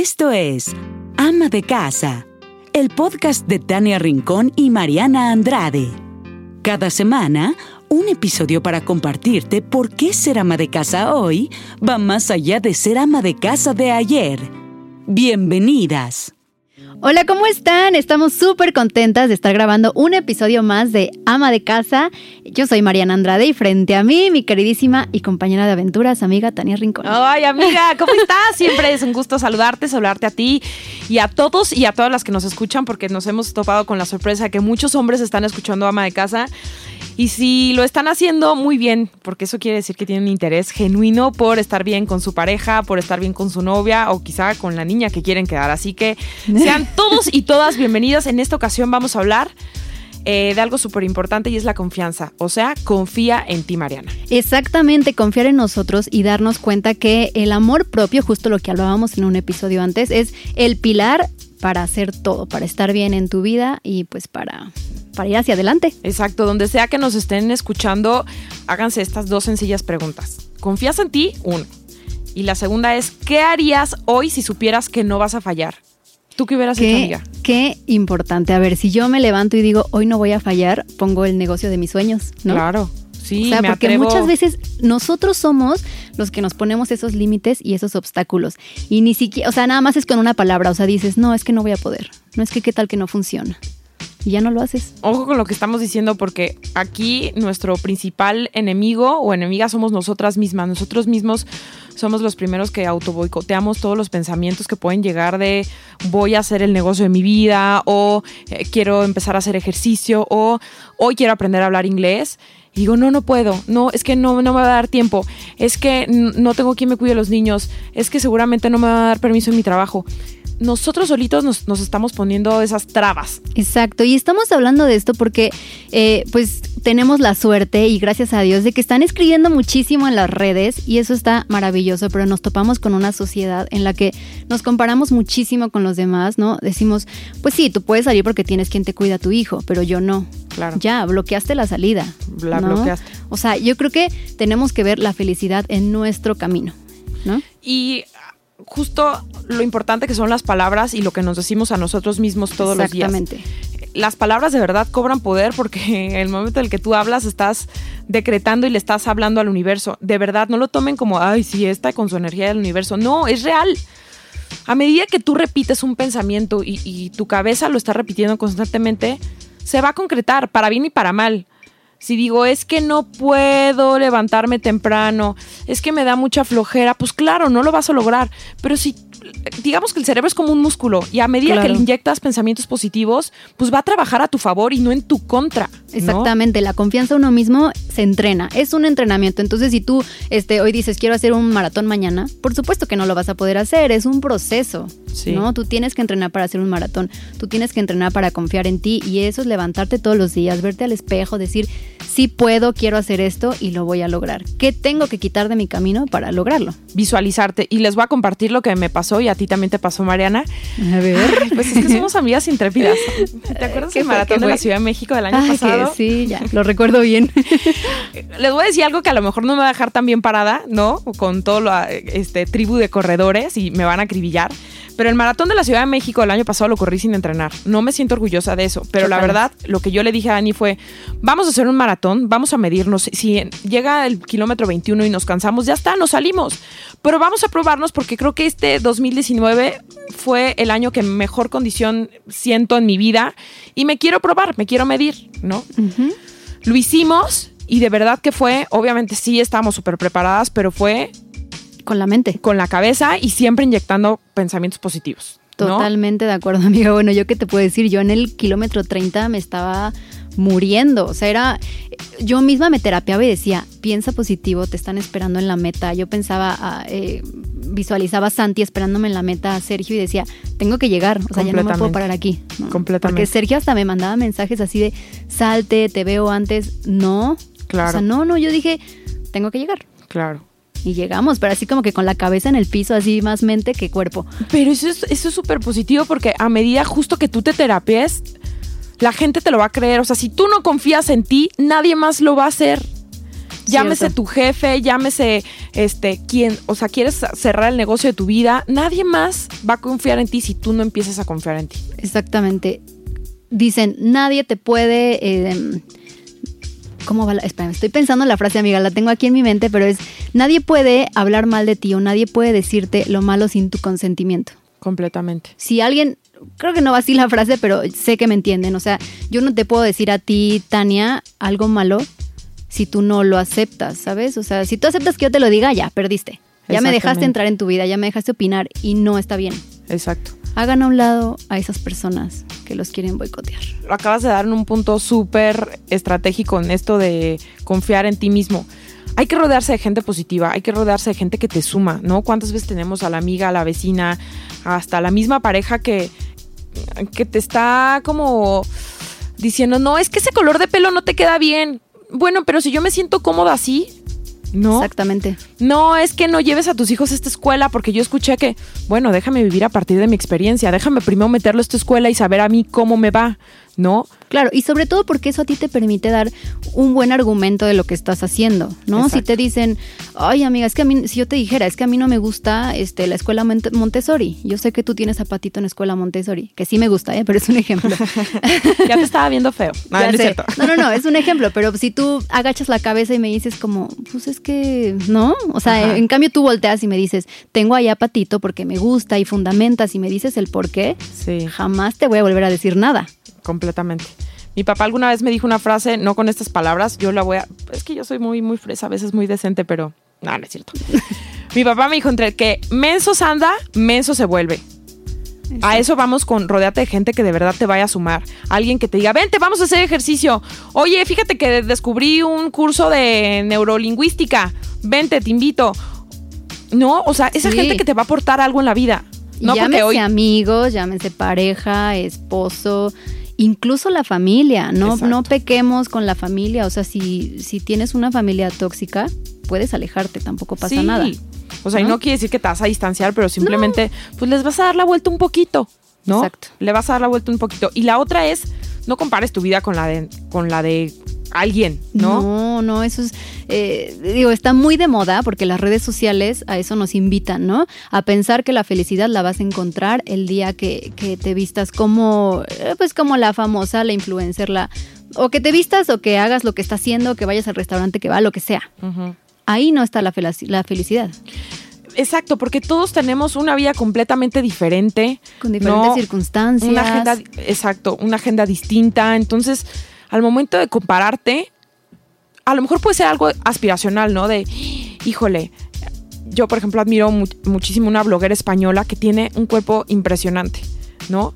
Esto es Ama de Casa, el podcast de Tania Rincón y Mariana Andrade. Cada semana, un episodio para compartirte por qué ser ama de casa hoy va más allá de ser ama de casa de ayer. Bienvenidas. Hola, ¿cómo están? Estamos súper contentas de estar grabando un episodio más de Ama de Casa. Yo soy Mariana Andrade y frente a mí, mi queridísima y compañera de aventuras, amiga Tania Rincón. Ay, amiga, ¿cómo estás? Siempre es un gusto saludarte, saludarte a ti y a todos y a todas las que nos escuchan porque nos hemos topado con la sorpresa que muchos hombres están escuchando Ama de Casa y si lo están haciendo muy bien, porque eso quiere decir que tienen interés genuino por estar bien con su pareja, por estar bien con su novia o quizá con la niña que quieren quedar. Así que sean todos y todas bienvenidas. En esta ocasión vamos a hablar eh, de algo súper importante y es la confianza. O sea, confía en ti, Mariana. Exactamente, confiar en nosotros y darnos cuenta que el amor propio, justo lo que hablábamos en un episodio antes, es el pilar para hacer todo, para estar bien en tu vida y pues para para ir hacia adelante. Exacto, donde sea que nos estén escuchando, háganse estas dos sencillas preguntas. ¿Confías en ti? Uno. Y la segunda es, ¿qué harías hoy si supieras que no vas a fallar? ¿Tú qué hubieras hecho, amiga? Qué importante. A ver, si yo me levanto y digo, hoy no voy a fallar, pongo el negocio de mis sueños, ¿no? Claro. Sí, o sea, porque muchas veces nosotros somos los que nos ponemos esos límites y esos obstáculos. Y ni siquiera, o sea, nada más es con una palabra. O sea, dices, no, es que no voy a poder. No es que qué tal que no funciona y ya no lo haces. Ojo con lo que estamos diciendo porque aquí nuestro principal enemigo o enemiga somos nosotras mismas. Nosotros mismos somos los primeros que autoboicoteamos todos los pensamientos que pueden llegar de voy a hacer el negocio de mi vida o eh, quiero empezar a hacer ejercicio o hoy quiero aprender a hablar inglés. Y digo, no, no puedo, no, es que no, no me va a dar tiempo, es que no tengo quien me cuide a los niños, es que seguramente no me va a dar permiso en mi trabajo nosotros solitos nos, estamos poniendo esas trabas. Exacto, y estamos hablando de esto porque eh, pues tenemos la suerte y gracias a Dios de que están escribiendo muchísimo en las redes y eso está maravilloso, pero nos topamos con una sociedad en la que nos comparamos muchísimo con los demás, ¿no? Decimos, pues sí, tú puedes salir porque tienes quien te cuida a tu hijo, pero yo no. Claro. Ya, bloqueaste la salida. La bloqueaste. O sea, yo creo que tenemos que ver la felicidad en nuestro camino, ¿no? Y justo lo importante que son las palabras y lo que nos decimos a nosotros mismos todos los días. Exactamente. Las palabras de verdad cobran poder porque en el momento en el que tú hablas estás decretando y le estás hablando al universo. De verdad, no lo tomen como, ay, sí, está con su energía del universo. No, es real. A medida que tú repites un pensamiento y, y tu cabeza lo está repitiendo constantemente, se va a concretar para bien y para mal. Si digo, es que no puedo levantarme temprano, es que me da mucha flojera, pues claro, no lo vas a lograr. Pero si digamos que el cerebro es como un músculo y a medida que le inyectas pensamientos positivos, pues va a trabajar a tu favor y no en tu contra. Exactamente, la confianza en uno mismo se entrena, es un entrenamiento. Entonces, si tú este, hoy dices quiero hacer un maratón mañana, por supuesto que no lo vas a poder hacer, es un proceso. ¿no? Tú tienes que entrenar para hacer un maratón, tú tienes que entrenar para confiar en ti y eso es levantarte todos los días, verte al espejo, decir, sí puedo, quiero hacer esto y lo voy a lograr. ¿Qué tengo que quitar de mi camino para lograrlo? Visualizarte y les voy a compartir lo que me pasó y a ti también te pasó, Mariana. A ver. pues es que somos amigas intrépidas. ¿Te acuerdas del maratón de la Ciudad de México del año pasado? sí, ya, lo recuerdo bien. les voy a decir algo que a lo mejor no me va a dejar tan bien parada, ¿no? Con todo la este, tribu de corredores y me van a acribillar. Pero el maratón de la Ciudad de México el año pasado lo corrí sin entrenar. No me siento orgullosa de eso. Pero la verdad, lo que yo le dije a Dani fue: vamos a hacer un maratón, vamos a medirnos. Si llega el kilómetro 21 y nos cansamos, ya está, nos salimos. Pero vamos a probarnos porque creo que este 2019 fue el año que mejor condición siento en mi vida y me quiero probar, me quiero medir, ¿no? Lo hicimos y de verdad que fue, obviamente sí estábamos súper preparadas, pero fue con la mente. Con la cabeza y siempre inyectando pensamientos positivos. Totalmente de acuerdo, amiga. Bueno, yo qué te puedo decir, yo en el kilómetro 30 me estaba muriendo. O sea, era. Yo misma me terapiaba y decía, piensa positivo, te están esperando en la meta. Yo pensaba, ah, eh, visualizaba a Santi esperándome en la meta a Sergio y decía, tengo que llegar. O sea, ya no me puedo parar aquí. Completamente. Porque Sergio hasta me mandaba mensajes así de, salte, te veo antes. No. Claro. O sea, no, no, yo dije, tengo que llegar. Claro y llegamos, pero así como que con la cabeza en el piso, así más mente que cuerpo. Pero eso es eso es súper positivo porque a medida justo que tú te terapies, la gente te lo va a creer. O sea, si tú no confías en ti, nadie más lo va a hacer. Llámese tu jefe, llámese este quién, o sea, quieres cerrar el negocio de tu vida, nadie más va a confiar en ti si tú no empiezas a confiar en ti. Exactamente. Dicen, nadie te puede eh, ¿Cómo va la? Espera, estoy pensando en la frase, amiga, la tengo aquí en mi mente, pero es, nadie puede hablar mal de ti o nadie puede decirte lo malo sin tu consentimiento. Completamente. Si alguien, creo que no va así la frase, pero sé que me entienden. O sea, yo no te puedo decir a ti, Tania, algo malo si tú no lo aceptas, ¿sabes? O sea, si tú aceptas que yo te lo diga, ya, perdiste. Ya me dejaste entrar en tu vida, ya me dejaste opinar y no está bien. Exacto hagan a un lado a esas personas que los quieren boicotear. Acabas de dar un punto súper estratégico en esto de confiar en ti mismo. Hay que rodearse de gente positiva, hay que rodearse de gente que te suma, ¿no? ¿Cuántas veces tenemos a la amiga, a la vecina, hasta la misma pareja que, que te está como diciendo, no, es que ese color de pelo no te queda bien. Bueno, pero si yo me siento cómoda así, ¿no? Exactamente. No, es que no lleves a tus hijos a esta escuela porque yo escuché que, bueno, déjame vivir a partir de mi experiencia, déjame primero meterlo a esta escuela y saber a mí cómo me va, ¿no? Claro, y sobre todo porque eso a ti te permite dar un buen argumento de lo que estás haciendo, ¿no? Si te dicen, ay amiga, es que a mí, si yo te dijera, es que a mí no me gusta este, la escuela Montessori, yo sé que tú tienes zapatito en escuela Montessori, que sí me gusta, ¿eh? pero es un ejemplo. ya te estaba viendo feo. No, no, no, no, es un ejemplo, pero si tú agachas la cabeza y me dices como, pues es que, ¿no? O sea, en cambio tú volteas y me dices, tengo allá patito porque me gusta y fundamentas y me dices el por qué, sí. jamás te voy a volver a decir nada completamente. Mi papá alguna vez me dijo una frase, no con estas palabras, yo la voy a... Es que yo soy muy, muy fresa, a veces muy decente, pero... No, no es cierto. Mi papá me dijo entre que mensos anda, menso se vuelve. A eso vamos con rodeate de gente que de verdad te vaya a sumar. Alguien que te diga, vente, vamos a hacer ejercicio. Oye, fíjate que descubrí un curso de neurolingüística. Vente, te invito. No, o sea, esa gente que te va a aportar algo en la vida. No llámese hoy... amigos, llámese pareja, esposo, incluso la familia, no, no pequemos con la familia, o sea, si, si tienes una familia tóxica, puedes alejarte, tampoco pasa nada. O sea, y no quiere decir que te vas a distanciar, pero simplemente, pues les vas a dar la vuelta un poquito, ¿no? Exacto. Le vas a dar la vuelta un poquito. Y la otra es, no compares tu vida con la de, con la de alguien, ¿no? No, no, eso es, eh, digo, está muy de moda porque las redes sociales a eso nos invitan, ¿no? A pensar que la felicidad la vas a encontrar el día que, que te vistas como, eh, pues como la famosa, la influencer, la, o que te vistas o que hagas lo que está haciendo, que vayas al restaurante que va, lo que sea. Ahí no está la, la felicidad. Exacto, porque todos tenemos una vida completamente diferente. Con diferentes circunstancias. Una agenda, exacto, una agenda distinta. Entonces, al momento de compararte, a lo mejor puede ser algo aspiracional, ¿no? De, híjole, yo por ejemplo admiro muchísimo una bloguera española que tiene un cuerpo impresionante, ¿no?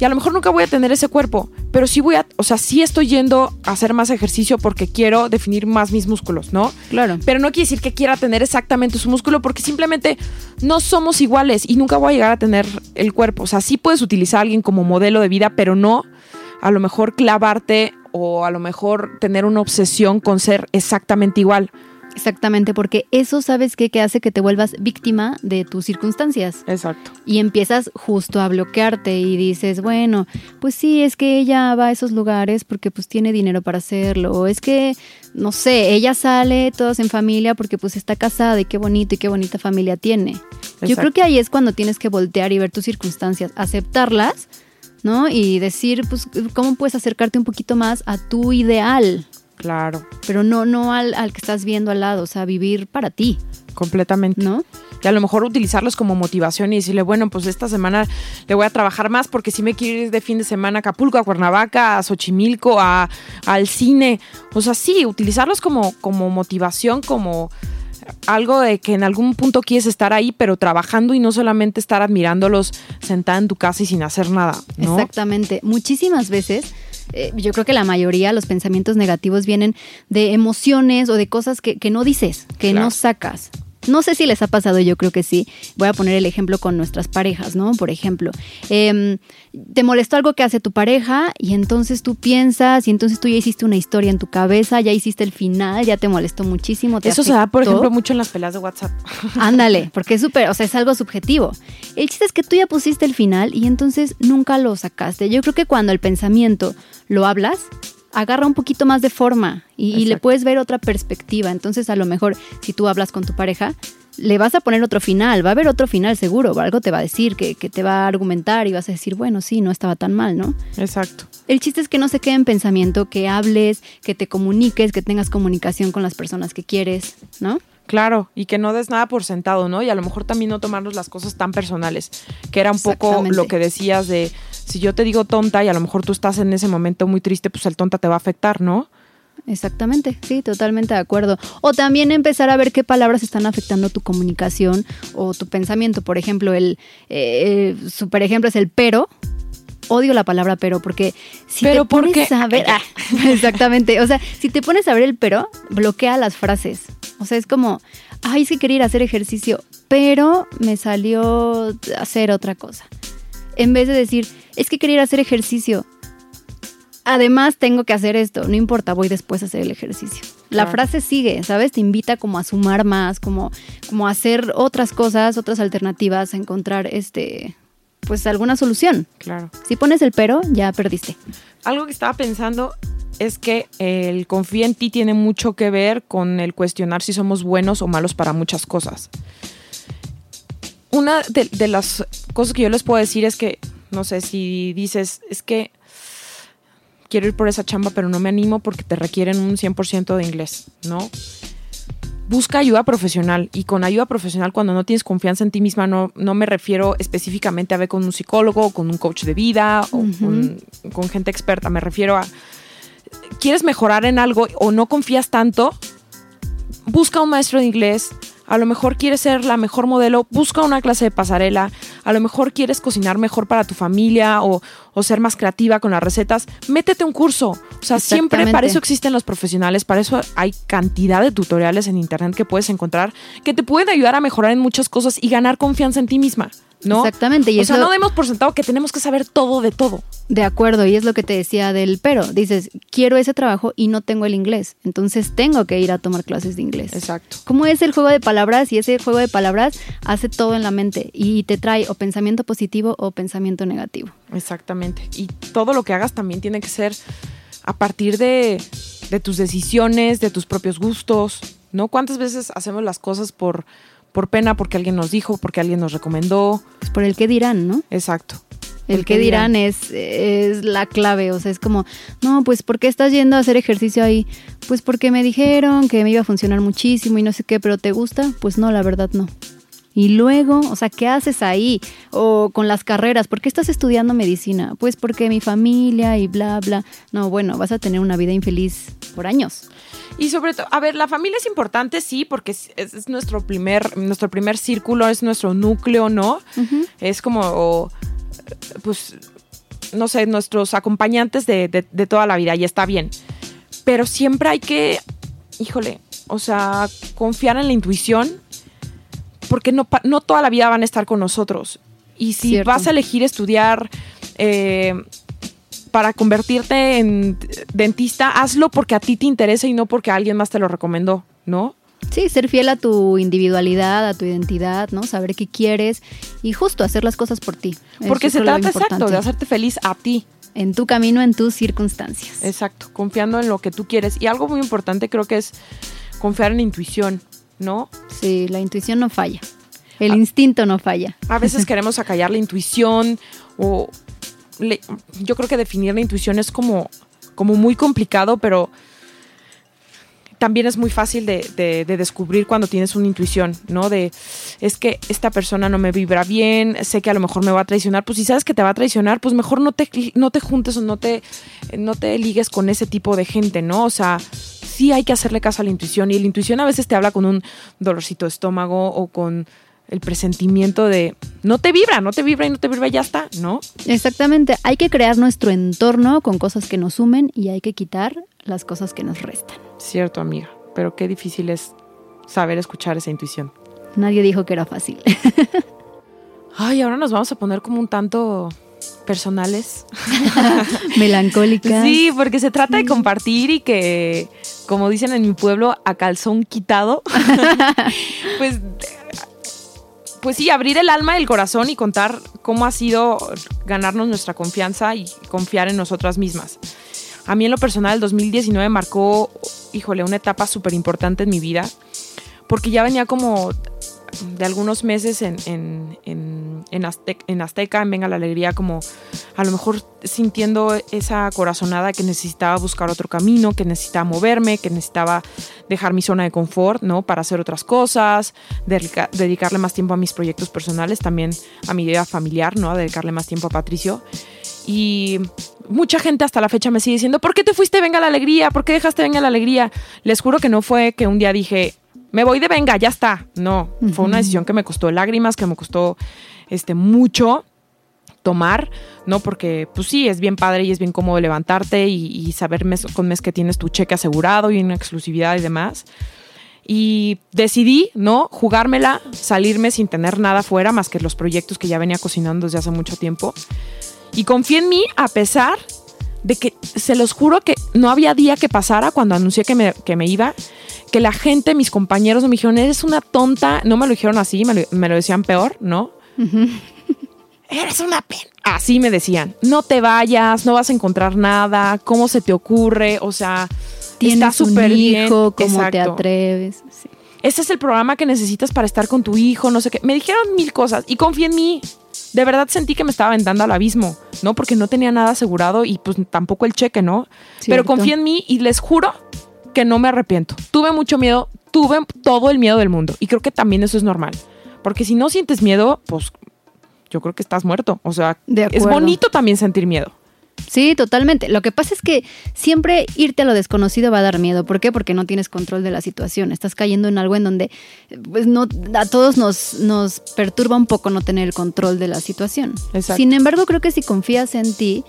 Y a lo mejor nunca voy a tener ese cuerpo, pero sí voy a, o sea, sí estoy yendo a hacer más ejercicio porque quiero definir más mis músculos, ¿no? Claro. Pero no quiere decir que quiera tener exactamente su músculo porque simplemente no somos iguales y nunca voy a llegar a tener el cuerpo. O sea, sí puedes utilizar a alguien como modelo de vida, pero no a lo mejor clavarte o a lo mejor tener una obsesión con ser exactamente igual. Exactamente, porque eso sabes qué? que hace que te vuelvas víctima de tus circunstancias. Exacto. Y empiezas justo a bloquearte y dices, bueno, pues sí, es que ella va a esos lugares porque pues tiene dinero para hacerlo. O es que, no sé, ella sale todos en familia porque pues está casada y qué bonito y qué bonita familia tiene. Yo creo que ahí es cuando tienes que voltear y ver tus circunstancias, aceptarlas ¿no? Y decir, pues, cómo puedes acercarte un poquito más a tu ideal. Claro. Pero no, no al, al que estás viendo al lado, o sea, vivir para ti. Completamente. ¿No? Y a lo mejor utilizarlos como motivación y decirle, bueno, pues esta semana le voy a trabajar más porque si me quiero ir de fin de semana a Acapulco, a Cuernavaca, a Xochimilco, a, al cine. O sea, sí, utilizarlos como, como motivación, como algo de que en algún punto quieres estar ahí, pero trabajando y no solamente estar admirándolos sentada en tu casa y sin hacer nada. Exactamente. Muchísimas veces eh, yo creo que la mayoría, los pensamientos negativos vienen de emociones o de cosas que, no dices, que no sacas. No sé si les ha pasado, yo creo que sí. Voy a poner el ejemplo con nuestras parejas, ¿no? Por ejemplo, em, te molestó algo que hace tu pareja y entonces tú piensas y entonces tú ya hiciste una historia en tu cabeza, ya hiciste el final, ya te molestó muchísimo. Eso se da, por ejemplo, mucho en las peleas de WhatsApp. Ándale, porque es súper, o sea, es algo subjetivo. El chiste es que tú ya pusiste el final y entonces nunca lo sacaste. Yo creo que cuando el pensamiento lo hablas, agarra un poquito más de forma y, le puedes ver otra perspectiva. Entonces, a lo mejor, si tú hablas con tu pareja, le vas a poner otro final, va a haber otro final seguro, algo te va a decir, que, que, te va a argumentar y vas a decir, bueno, sí, no estaba tan mal, ¿no? Exacto. El chiste es que no se quede en pensamiento, que hables, que te comuniques, que tengas comunicación con las personas que quieres, ¿no? Claro, y que no des nada por sentado, ¿no? Y a lo mejor también no tomarnos las cosas tan personales, que era un poco lo que decías de, si yo te digo tonta y a lo mejor tú estás en ese momento muy triste, pues el tonta te va a afectar, ¿no? Exactamente, sí, totalmente de acuerdo. O también empezar a ver qué palabras están afectando tu comunicación o tu pensamiento. Por ejemplo, el eh, super ejemplo es el pero. Odio la palabra pero porque si te pones a ver, ah, exactamente, o sea, si te pones a ver el pero, bloquea las frases. O sea, es como, ay, sí quería ir a hacer ejercicio, pero me salió hacer otra cosa. En vez de decir, es que quería ir a hacer ejercicio, además tengo que hacer esto, no importa, voy después a hacer el ejercicio. La frase sigue, ¿sabes? Te invita como a sumar más, como, como a hacer otras cosas, otras alternativas, a encontrar este, pues alguna solución. Claro. Si pones el pero, ya perdiste. Algo que estaba pensando es que el confía en ti tiene mucho que ver con el cuestionar si somos buenos o malos para muchas cosas. Una de, de las cosas que yo les puedo decir es que, no sé, si dices, es que quiero ir por esa chamba, pero no me animo porque te requieren un 100% de inglés, ¿no? Busca ayuda profesional y con ayuda profesional cuando no tienes confianza en ti misma no, no me refiero específicamente a ver con un psicólogo, con un coach de vida o con, con gente experta, me refiero a quieres mejorar en algo o no confías tanto, busca un maestro de inglés, a lo mejor quieres ser la mejor modelo, busca una clase de pasarela, a lo mejor quieres cocinar mejor para tu familia o, ser más creativa con las recetas, métete un curso. O sea, siempre para eso existen los profesionales, para eso hay cantidad de tutoriales en internet que puedes encontrar que te pueden ayudar a mejorar en muchas cosas y ganar confianza en ti misma. ¿No? Exactamente. Y o sea, no demos por sentado que tenemos que saber todo de todo. De acuerdo, y es lo que te decía del pero. Dices, quiero ese trabajo y no tengo el inglés. Entonces tengo que ir a tomar clases de inglés. Exacto. ¿Cómo es el juego de palabras? Y ese juego de palabras hace todo en la mente y te trae o pensamiento positivo o pensamiento negativo. Exactamente. Y todo lo que hagas también tiene que ser a partir de, de tus decisiones, de tus propios gustos. ¿No? ¿Cuántas veces hacemos las cosas por por pena, porque alguien nos dijo, porque alguien nos recomendó. Es por el que dirán, ¿no? Exacto. El, que dirán, es, es la clave, o sea, es como, no, pues ¿por qué estás yendo a hacer ejercicio ahí? Pues porque me dijeron que me iba a funcionar muchísimo y no sé qué, pero ¿te gusta? Pues no, la verdad no. Y luego, o sea, ¿qué haces ahí? O con las carreras, ¿por qué estás estudiando medicina? Pues porque mi familia y bla, bla. No, bueno, vas a tener una vida infeliz por años. Y sobre todo, a ver, la familia es importante, sí, porque es, nuestro primer, nuestro primer círculo, es nuestro núcleo, ¿no? Es como, pues, no sé, nuestros acompañantes de, de, toda la vida, y está bien. Pero siempre hay que, híjole, o sea, confiar en la intuición, porque no, no toda la vida van a estar con nosotros. Y si vas a elegir estudiar eh, para convertirte en dentista, hazlo porque a ti te interesa y no porque alguien más te lo recomendó, ¿no? Sí, ser fiel a tu individualidad, a tu identidad, ¿no? Saber qué quieres y justo hacer las cosas por ti. Porque se trata exacto de hacerte feliz a ti. En tu camino, en tus circunstancias. Exacto, confiando en lo que tú quieres. Y algo muy importante creo que es confiar en la intuición, ¿no? Sí, la intuición no falla. El instinto no falla. A veces queremos acallar la intuición o, yo creo que definir la intuición es como, como muy complicado, pero también es muy fácil de, descubrir cuando tienes una intuición, ¿no? De, es que esta persona no me vibra bien, sé que a lo mejor me va a traicionar, pues si sabes que te va a traicionar, pues mejor no te, no te juntes o no te, no te ligues con ese tipo de gente, ¿no? O sea, sí hay que hacerle caso a la intuición y la intuición a veces te habla con un dolorcito de estómago o con el presentimiento de no te vibra, no te vibra y no te vibra y ya está, ¿no? Exactamente, hay que crear nuestro entorno con cosas que nos sumen y hay que quitar las cosas que nos restan. Cierto, amiga, pero qué difícil es saber escuchar esa intuición. Nadie dijo que era fácil. Ay, ahora nos vamos a poner como un tanto personales. Melancólicas. Sí, porque se trata de compartir y que, como dicen en mi pueblo, a calzón quitado, pues pues sí, abrir el alma y el corazón y contar cómo ha sido ganarnos nuestra confianza y confiar en nosotras mismas. A mí en lo personal el 2019 marcó, híjole, una etapa súper importante en mi vida, porque ya venía como de algunos meses en, en, en, en, Azteca, en Venga la Alegría, como a lo mejor sintiendo esa corazonada que necesitaba buscar otro camino, que necesitaba moverme, que necesitaba dejar mi zona de confort, ¿no? Para hacer otras cosas, dedicarle más tiempo a mis proyectos personales, también a mi vida familiar, ¿no? Dedicarle más tiempo a Patricio. Y mucha gente hasta la fecha me sigue diciendo, ¿por qué te fuiste Venga la Alegría? ¿Por qué dejaste Venga la Alegría? Les juro que no fue que un día dije, me voy de venga, ya está. No, fue una decisión que me costó lágrimas, que me costó este, mucho tomar, ¿no? Porque, pues sí, es bien padre y es bien cómodo levantarte y, saber mes con mes que tienes tu cheque asegurado y una exclusividad y demás. Y decidí, ¿no? Jugármela, salirme sin tener nada fuera más que los proyectos que ya venía cocinando desde hace mucho tiempo. Y confié en mí a pesar de que, se los juro que no había día que pasara cuando anuncié que me, que me iba que la gente, mis compañeros me dijeron, eres una tonta. No me lo dijeron así, me lo, decían peor, ¿no? Eres una pena. Así me decían, no te vayas, no vas a encontrar nada, ¿cómo se te ocurre? O sea, está súper bien. ¿Cómo te atreves? Este es el programa que necesitas para estar con tu hijo, no sé qué. Me dijeron mil cosas y confié en mí. De verdad sentí que me estaba aventando al abismo, ¿no? Porque no tenía nada asegurado y pues tampoco el cheque, ¿no? Pero confié en mí y les juro que no me arrepiento. Tuve mucho miedo, tuve todo el miedo del mundo y creo que también eso es normal. Porque si no sientes miedo, pues yo creo que estás muerto. O sea, es bonito también sentir miedo. Sí, totalmente. Lo que pasa es que siempre irte a lo desconocido va a dar miedo. ¿Por qué? Porque no tienes control de la situación. Estás cayendo en algo en donde pues, no, a todos nos, nos perturba un poco no tener el control de la situación. Sin embargo, creo que si confías en ti,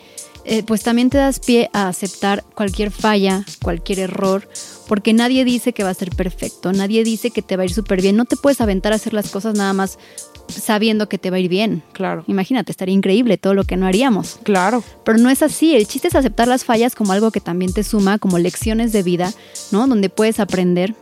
eh, pues también te das pie a aceptar cualquier falla, cualquier error, porque nadie dice que va a ser perfecto, nadie dice que te va a ir súper bien, no te puedes aventar a hacer las cosas nada más sabiendo que te va a ir bien. Claro. Imagínate, estaría increíble todo lo que no haríamos. Claro. Pero no es así, el chiste es aceptar las fallas como algo que también te suma, como lecciones de vida, ¿no? Donde puedes aprender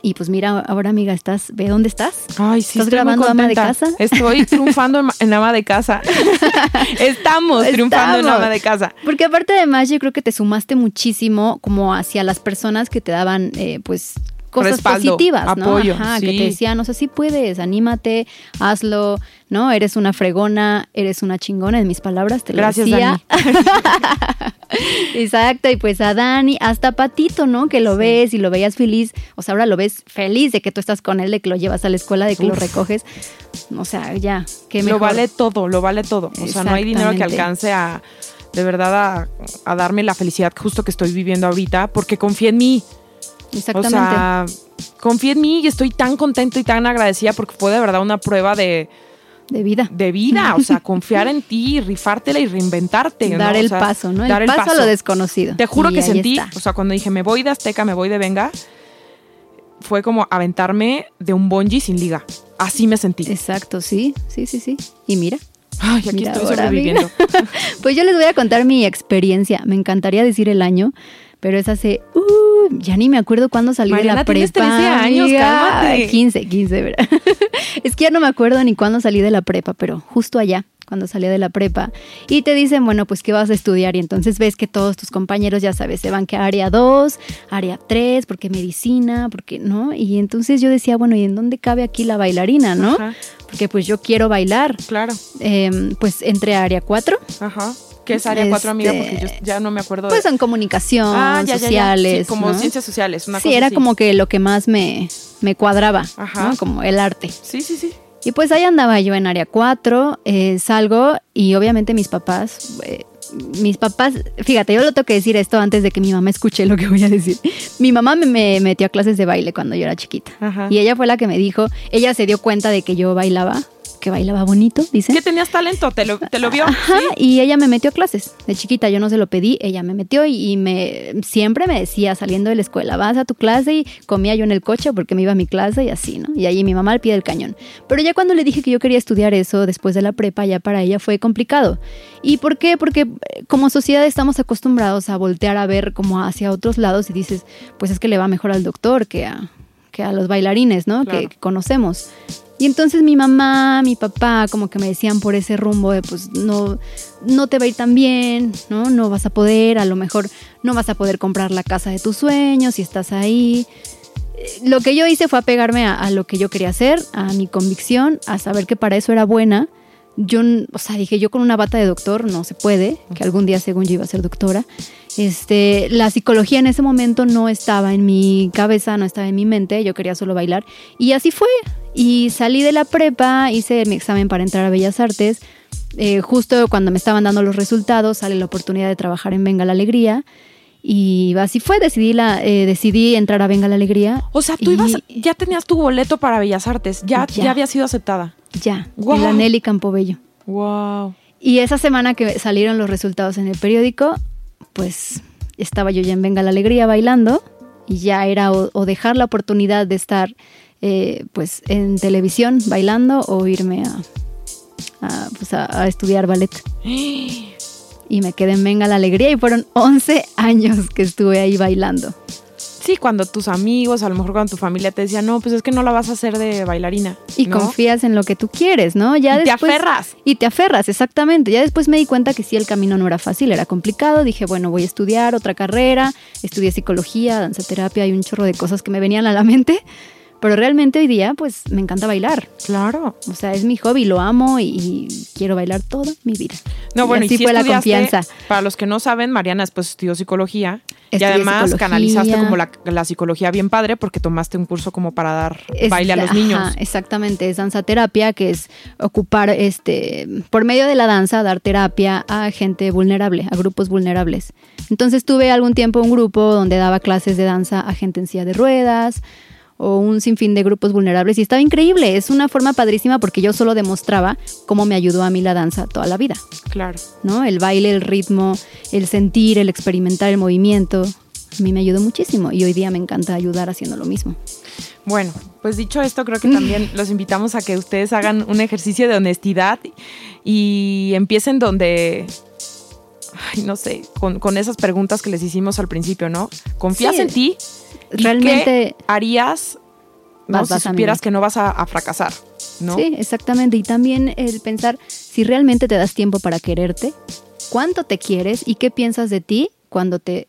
y pues mira, ahora amiga, estás, ve dónde estás. Ay, sí, ¿Estás grabando ama de casa? Estoy triunfando en ama de casa. Estamos, triunfando en ama de casa. Porque aparte además yo creo que te sumaste muchísimo como hacia las personas que te daban eh, pues cosas positivas, ¿no? Apoyo, que te decían, o sea, sí puedes, anímate, hazlo, ¿no? Eres una fregona, eres una chingona, en mis palabras te lo Gracias, decía. Exacto, y pues a Dani, hasta Patito, ¿no? Que lo ves y lo veías feliz, o sea, ahora lo ves feliz de que tú estás con él, de que lo llevas a la escuela, de que lo recoges. O sea, ya, que Lo vale todo, lo vale todo. O sea, no hay dinero que alcance a de verdad a, a darme la felicidad justo que estoy viviendo ahorita, porque confía en mí. Exactamente. O sea, confía en mí y estoy tan contento y tan agradecida porque fue de verdad una prueba de... De vida. De vida, o sea, confiar en ti, rifártela y reinventarte. Dar el paso, ¿no? Dar el, paso, a lo desconocido. Te juro que sentí, o sea, cuando dije me voy de Azteca, me voy de Venga, fue como aventarme de un bungee sin liga. Así me sentí. Exacto, sí, sí, sí, sí. Y mira. Ay, aquí estoy sobreviviendo. pues yo les voy a contar mi experiencia. Me encantaría decir el año, pero es hace, uh, ya ni me acuerdo cuándo salí de la prepa. 13 años, cálmate. 15, 15, ¿verdad? es que ya no me acuerdo ni cuándo salí de la prepa, pero justo allá, cuando salía de la prepa. Y te dicen, bueno, pues ¿qué vas a estudiar? Y entonces ves que todos tus compañeros, ya sabes, se van que área 2, área 3, porque medicina, porque, ¿no? Y entonces yo decía, bueno, ¿y en dónde cabe aquí la bailarina, no? Porque pues yo quiero bailar. Claro. Em, pues entre área 4. Ajá ¿Qué es área 4, amiga? Porque yo este, ya no me acuerdo. Pues en comunicación, ah, sociales. Sí, como ciencias sociales, una Sí, era como que lo que más me, me cuadraba, Ajá. ¿no? Como el arte. Sí, sí, sí. Y pues ahí andaba yo en área 4, eh, salgo y obviamente mis papás, eh, mis papás, fíjate, yo lo tengo que decir esto antes de que mi mamá escuche lo que voy a decir. Mi mamá me, metió a clases de baile cuando yo era chiquita. Y ella fue la que me dijo, ella se dio cuenta de que yo bailaba que bailaba bonito, dice. Que tenías talento, te lo, te lo vio. Ajá, y ella me metió a clases. De chiquita yo no se lo pedí, ella me metió y, me siempre me decía saliendo de la escuela, vas a tu clase y comía yo en el coche porque me iba a mi clase y así, ¿no? Y ahí mi mamá al pie del cañón. Pero ya cuando le dije que yo quería estudiar eso después de la prepa, ya para ella fue complicado. ¿Y por qué? Porque eh, como sociedad estamos acostumbrados a voltear a ver como hacia otros lados y dices, pues es que le va mejor al doctor que a, que a los bailarines, ¿no? Que, que conocemos. Y entonces mi mamá, mi papá, como que me decían por ese rumbo de pues no, no te va a ir tan bien, ¿no? No vas a poder, a lo mejor no vas a poder comprar la casa de tus sueños si estás ahí. Lo que yo hice fue apegarme a, a lo que yo quería hacer, a mi convicción, a saber que para eso era buena yo, o sea, dije, yo con una bata de doctor no se puede, que algún día según yo iba a ser doctora. Este, la psicología en ese momento no estaba en mi cabeza, no estaba en mi mente, yo quería solo bailar. Y así fue. Y salí de la prepa, hice mi examen para entrar a Bellas Artes. Eh, justo cuando me estaban dando los resultados, sale la oportunidad de trabajar en Venga la Alegría. Y así fue, decidí, la, eh, decidí entrar a Venga la Alegría. O sea, tú ibas, ya tenías tu boleto para Bellas Artes, ya, ya. ya había sido aceptada. Ya, en la Nelly Campobello. Wow. Y esa semana que salieron los resultados en el periódico, pues estaba yo ya en Venga la Alegría bailando y ya era o, dejar la oportunidad de estar eh, pues en televisión bailando o irme a, pues a, estudiar ballet. y me quedé en Venga la Alegría y fueron 11 años que estuve ahí bailando. Sí, cuando tus amigos, a lo mejor cuando tu familia te decía, no, pues es que no la vas a hacer de bailarina. Y confías en lo que tú quieres, ¿no? Ya y te aferras. Y te aferras, exactamente. Ya después me di cuenta que sí, el camino no era fácil, era complicado. Dije, bueno, voy a estudiar otra carrera. Estudié psicología, danza terapia, hay un chorro de cosas que me venían a la mente. Pero realmente hoy día, pues me encanta bailar. Claro. O sea, es mi hobby, lo amo y, quiero bailar toda mi vida. No, bueno, y, así fue la confianza. Para los que no saben, Mariana después estudió psicología. Y además canalizaste como la, psicología bien padre porque tomaste un curso como para dar baile a los niños. exactamente, es danza terapia, que es ocupar este por medio de la danza dar terapia a gente vulnerable, a grupos vulnerables. Entonces tuve algún tiempo un grupo donde daba clases de danza a gente en silla de ruedas, o un sinfín de grupos vulnerables y estaba increíble. Es una forma padrísima porque yo solo demostraba cómo me ayudó a mí la danza toda la vida. Claro. ¿No? El baile, el ritmo, el sentir, el experimentar el movimiento. A mí me ayudó muchísimo y hoy día me encanta ayudar haciendo lo mismo. Bueno, pues dicho esto, creo que también los invitamos a que ustedes hagan un ejercicio de honestidad y empiecen donde ay, no sé, con, esas preguntas que les hicimos al principio, ¿no? ¿Confías en ti? Realmente. ¿Qué harías no, si supieras que no vas a, fracasar? ¿no? Sí, exactamente. Y también el pensar si realmente te das tiempo para quererte, cuánto te quieres y qué piensas de ti cuando te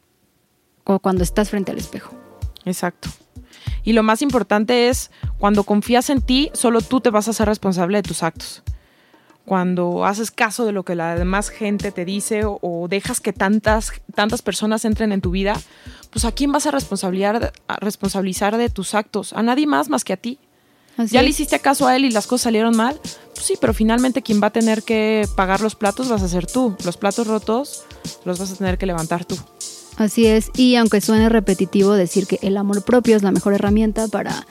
o cuando estás frente al espejo. Exacto. Y lo más importante es, cuando confías en ti, solo tú te vas a ser responsable de tus actos cuando haces caso de lo que la demás gente te dice o, dejas que tantas, tantas personas entren en tu vida, pues a quién vas a responsabilizar, a responsabilizar de tus actos? A nadie más más que a ti. ya le hiciste caso a él y las cosas salieron mal. Pues sí, pero finalmente quien va a tener que pagar los platos vas a ser tú. Los platos rotos los vas a tener que levantar tú. Así es, y aunque suene repetitivo decir que el amor propio es la mejor herramienta para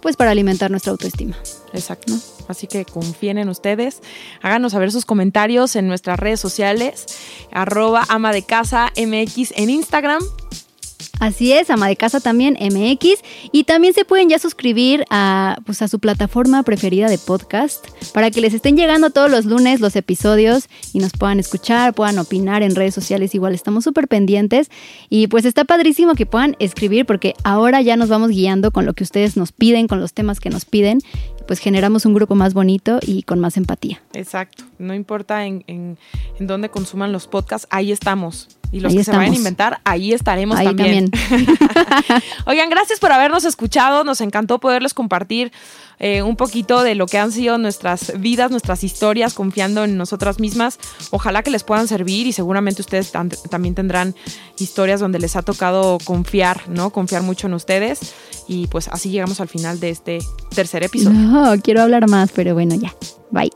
pues para alimentar nuestra autoestima. Exacto. Así que confíen en ustedes. Háganos saber sus comentarios en nuestras redes sociales, arroba ama de casa MX en Instagram Así es, ama de casa también, MX. Y también se pueden ya suscribir a, pues, a su plataforma preferida de podcast para que les estén llegando todos los lunes los episodios y nos puedan escuchar, puedan opinar en redes sociales. Igual estamos súper pendientes. Y pues está padrísimo que puedan escribir porque ahora ya nos vamos guiando con lo que ustedes nos piden, con los temas que nos piden. Pues generamos un grupo más bonito y con más empatía. Exacto. No importa en, en, en dónde consuman los podcasts, ahí estamos y los que se vayan a inventar, ahí estaremos también. Oigan, gracias por habernos escuchado. Nos encantó poderles compartir eh, un poquito de lo que han sido nuestras vidas, nuestras historias, confiando en nosotras mismas. Ojalá que les puedan servir y seguramente ustedes también tendrán historias donde les ha tocado confiar, ¿no? Confiar mucho en ustedes. Y pues así llegamos al final de este tercer episodio. No, quiero hablar más, pero bueno, ya. Bye.